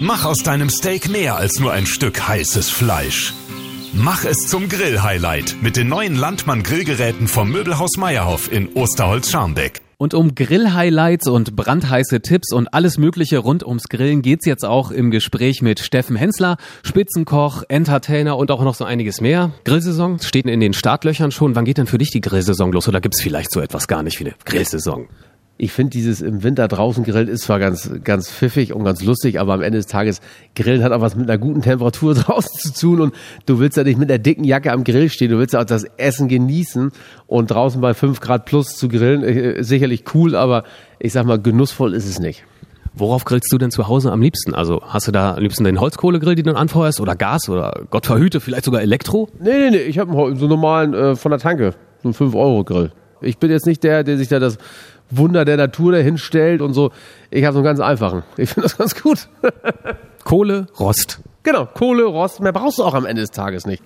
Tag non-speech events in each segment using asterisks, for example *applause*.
Mach aus deinem Steak mehr als nur ein Stück heißes Fleisch. Mach es zum Grill-Highlight mit den neuen Landmann-Grillgeräten vom Möbelhaus Meierhoff in Osterholz-Scharmbeck. Und um Grill-Highlights und brandheiße Tipps und alles Mögliche rund ums Grillen geht's jetzt auch im Gespräch mit Steffen Hensler, Spitzenkoch, Entertainer und auch noch so einiges mehr. Grillsaison steht in den Startlöchern schon. Wann geht denn für dich die Grillsaison los? Oder gibt's vielleicht so etwas gar nicht wie eine Grillsaison? Ich finde dieses im Winter draußen grillen ist zwar ganz, ganz pfiffig und ganz lustig, aber am Ende des Tages Grillen hat auch was mit einer guten Temperatur *laughs* draußen zu tun und du willst ja nicht mit einer dicken Jacke am Grill stehen, du willst ja auch das Essen genießen und draußen bei fünf Grad plus zu grillen, äh, sicherlich cool, aber ich sag mal, genussvoll ist es nicht. Worauf grillst du denn zu Hause am liebsten? Also hast du da am liebsten den Holzkohlegrill, den du anfeuerst oder Gas oder Gott verhüte, vielleicht sogar Elektro? Nee, nee, nee, ich habe so einen normalen äh, von der Tanke, so einen 5-Euro-Grill. Ich bin jetzt nicht der, der sich da das Wunder der Natur dahin stellt und so. Ich habe so einen ganz einfachen. Ich finde das ganz gut. Kohle, Rost. Genau, Kohle, Rost. Mehr brauchst du auch am Ende des Tages nicht.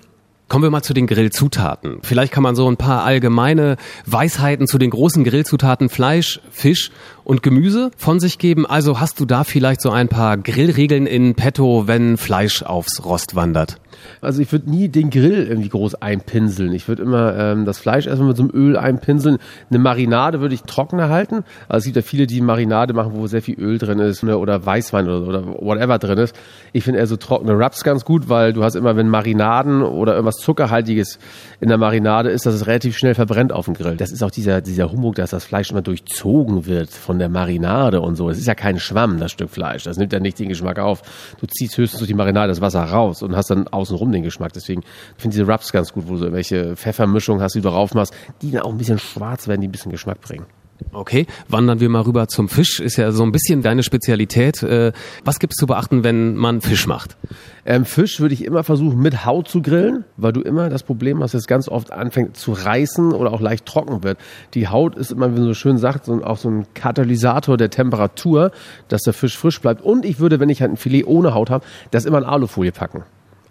Kommen wir mal zu den Grillzutaten. Vielleicht kann man so ein paar allgemeine Weisheiten zu den großen Grillzutaten Fleisch, Fisch und Gemüse von sich geben. Also hast du da vielleicht so ein paar Grillregeln in petto, wenn Fleisch aufs Rost wandert? Also ich würde nie den Grill irgendwie groß einpinseln. Ich würde immer ähm, das Fleisch erstmal mit so einem Öl einpinseln. Eine Marinade würde ich trockener halten. Also es gibt ja viele, die Marinade machen, wo sehr viel Öl drin ist ne, oder Weißwein oder, oder whatever drin ist. Ich finde eher so trockene Wraps ganz gut, weil du hast immer, wenn Marinaden oder irgendwas Zuckerhaltiges in der Marinade ist, dass es relativ schnell verbrennt auf dem Grill. Das ist auch dieser, dieser Humbug, dass das Fleisch immer durchzogen wird von der Marinade und so. Es ist ja kein Schwamm, das Stück Fleisch. Das nimmt ja nicht den Geschmack auf. Du ziehst höchstens durch die Marinade das Wasser raus und hast dann außenrum den Geschmack. Deswegen finde ich diese Rubs ganz gut, wo du irgendwelche Pfeffermischungen hast, die du drauf machst, die dann auch ein bisschen schwarz werden, die ein bisschen Geschmack bringen. Okay, wandern wir mal rüber zum Fisch. Ist ja so ein bisschen deine Spezialität. Äh, was gibt es zu beachten, wenn man Fisch macht? Ähm, Fisch würde ich immer versuchen, mit Haut zu grillen, weil du immer das Problem hast, dass es ganz oft anfängt zu reißen oder auch leicht trocken wird. Die Haut ist immer, wie man so schön sagt, so, auch so ein Katalysator der Temperatur, dass der Fisch frisch bleibt. Und ich würde, wenn ich halt ein Filet ohne Haut habe, das immer in Alufolie packen.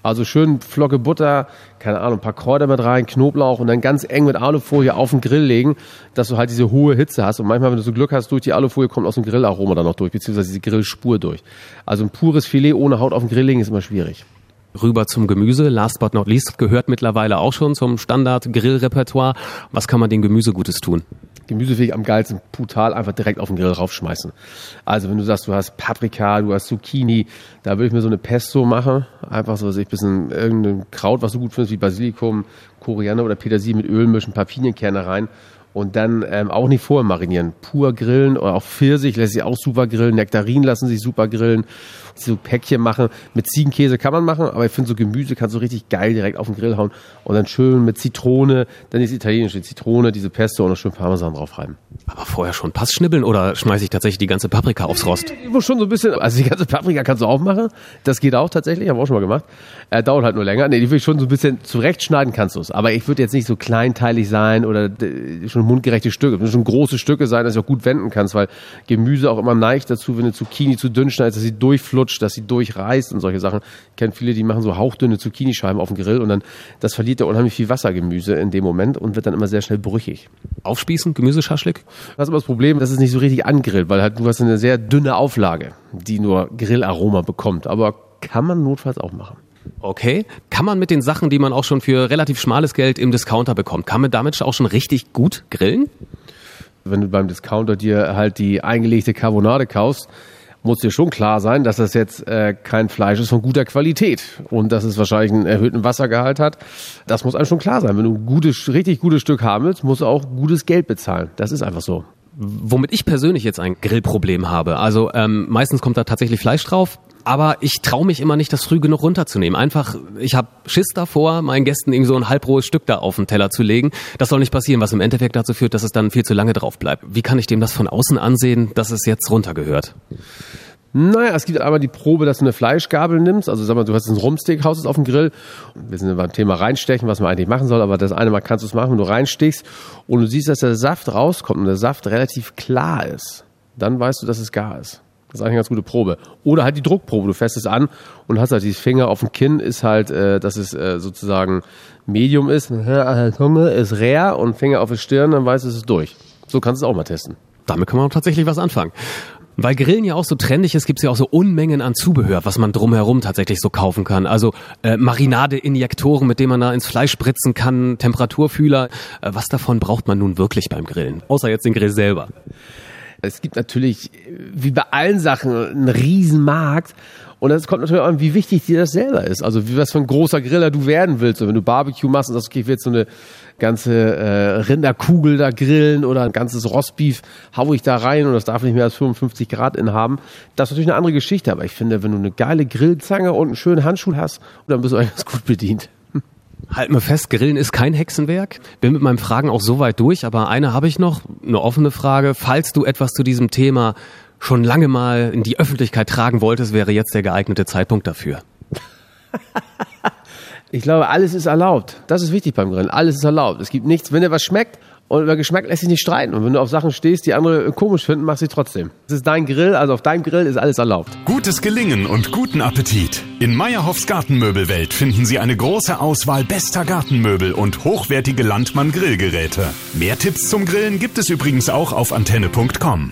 Also schön Flocke Butter, keine Ahnung, ein paar Kräuter mit rein, Knoblauch und dann ganz eng mit Alufolie auf den Grill legen, dass du halt diese hohe Hitze hast. Und manchmal, wenn du so Glück hast, durch die Alufolie kommt aus dem Grillaroma dann noch durch, beziehungsweise diese Grillspur durch. Also ein pures Filet ohne Haut auf den Grill legen ist immer schwierig. Rüber zum Gemüse. Last but not least gehört mittlerweile auch schon zum Standard-Grillrepertoire. Was kann man dem Gemüse Gutes tun? Gemüse finde ich am geilsten brutal einfach direkt auf den Grill raufschmeißen. Also wenn du sagst, du hast Paprika, du hast Zucchini, da würde ich mir so eine Pesto machen. Einfach so, dass ich ein bisschen irgendein Kraut, was du gut findest, wie Basilikum, Koriander oder Petersilie mit Öl mischen, ein paar Pinienkerne rein und dann ähm, auch nicht vorher marinieren. Pur grillen oder auch Pfirsich lässt sich auch super grillen. Nektarinen lassen sich super grillen. So Päckchen machen. Mit Ziegenkäse kann man machen, aber ich finde so Gemüse kannst du richtig geil direkt auf den Grill hauen. Und dann schön mit Zitrone, dann ist italienische Zitrone, diese Pesto und noch schön Parmesan drauf reiben. Aber vorher schon Pass schnibbeln oder schmeiße ich tatsächlich die ganze Paprika aufs Rost? Ich muss schon so ein bisschen, also die ganze Paprika kannst du auch machen. Das geht auch tatsächlich, haben wir auch schon mal gemacht. Äh, dauert halt nur länger. Nee, die will ich schon so ein bisschen zurechtschneiden kannst du es. Aber ich würde jetzt nicht so kleinteilig sein oder schon schon mundgerechte Stücke. Es müssen schon große Stücke sein, dass du auch gut wenden kannst, weil Gemüse auch immer neigt dazu, wenn du Zucchini zu dünn schneidest, dass sie durchflutscht, dass sie durchreißt und solche Sachen. Ich kenne viele, die machen so hauchdünne Zucchinischeiben auf dem Grill und dann, das verliert ja unheimlich viel Wassergemüse in dem Moment und wird dann immer sehr schnell brüchig. Aufspießen, Gemüseschaschlik? Das ist aber das Problem, dass es nicht so richtig angrillt, weil halt du hast eine sehr dünne Auflage, die nur Grillaroma bekommt. Aber kann man notfalls auch machen. Okay. Kann man mit den Sachen, die man auch schon für relativ schmales Geld im Discounter bekommt, kann man damit auch schon richtig gut grillen? Wenn du beim Discounter dir halt die eingelegte Carbonade kaufst, muss dir schon klar sein, dass das jetzt äh, kein Fleisch ist von guter Qualität und dass es wahrscheinlich einen erhöhten Wassergehalt hat. Das muss einem schon klar sein. Wenn du ein gutes, richtig gutes Stück haben willst, musst du auch gutes Geld bezahlen. Das ist einfach so womit ich persönlich jetzt ein Grillproblem habe. Also ähm, meistens kommt da tatsächlich Fleisch drauf, aber ich traue mich immer nicht, das früh genug runterzunehmen. Einfach, ich habe Schiss davor, meinen Gästen irgendwie so ein halbrohes Stück da auf den Teller zu legen. Das soll nicht passieren, was im Endeffekt dazu führt, dass es dann viel zu lange drauf bleibt. Wie kann ich dem das von außen ansehen, dass es jetzt runtergehört? Naja, es gibt einmal die Probe, dass du eine Fleischgabel nimmst. Also sag mal, du hast ein Rumsteakhaus auf dem Grill. Wir sind beim Thema reinstechen, was man eigentlich machen soll, aber das eine Mal kannst du es machen, wenn du reinstichst und du siehst, dass der Saft rauskommt und der Saft relativ klar ist. Dann weißt du, dass es gar ist. Das ist eigentlich eine ganz gute Probe. Oder halt die Druckprobe. Du fährst es an und hast halt die Finger auf dem Kinn, ist halt, äh, dass es äh, sozusagen Medium ist. *laughs* Zunge ist rare und Finger auf der Stirn, dann weißt du, es ist durch. So kannst du es auch mal testen. Damit kann man auch tatsächlich was anfangen. Weil Grillen ja auch so trendig ist, gibt's ja auch so Unmengen an Zubehör, was man drumherum tatsächlich so kaufen kann. Also äh, Marinade-Injektoren, mit denen man da ins Fleisch spritzen kann, Temperaturfühler. Äh, was davon braucht man nun wirklich beim Grillen? Außer jetzt den Grill selber. Es gibt natürlich, wie bei allen Sachen, einen riesen Markt. Und es kommt natürlich auch an, wie wichtig dir das selber ist. Also wie was für ein großer Griller du werden willst. Und wenn du Barbecue machst und sagst, okay, ich will jetzt so eine ganze äh, Rinderkugel da grillen oder ein ganzes Rostbeef hau ich da rein und das darf nicht mehr als 55 Grad inhaben. Das ist natürlich eine andere Geschichte. Aber ich finde, wenn du eine geile Grillzange und einen schönen Handschuh hast, dann bist du eigentlich ganz gut bedient. Halten wir fest, Grillen ist kein Hexenwerk. Bin mit meinen Fragen auch so weit durch, aber eine habe ich noch, eine offene Frage. Falls du etwas zu diesem Thema schon lange mal in die Öffentlichkeit tragen wolltest, wäre jetzt der geeignete Zeitpunkt dafür. *laughs* ich glaube, alles ist erlaubt. Das ist wichtig beim Grillen. Alles ist erlaubt. Es gibt nichts, wenn dir was schmeckt und über Geschmack lässt sich nicht streiten. Und wenn du auf Sachen stehst, die andere komisch finden, mach sie trotzdem. Es ist dein Grill, also auf deinem Grill ist alles erlaubt. Gutes Gelingen und guten Appetit. In Meyerhoffs Gartenmöbelwelt finden Sie eine große Auswahl bester Gartenmöbel und hochwertige Landmann-Grillgeräte. Mehr Tipps zum Grillen gibt es übrigens auch auf antenne.com.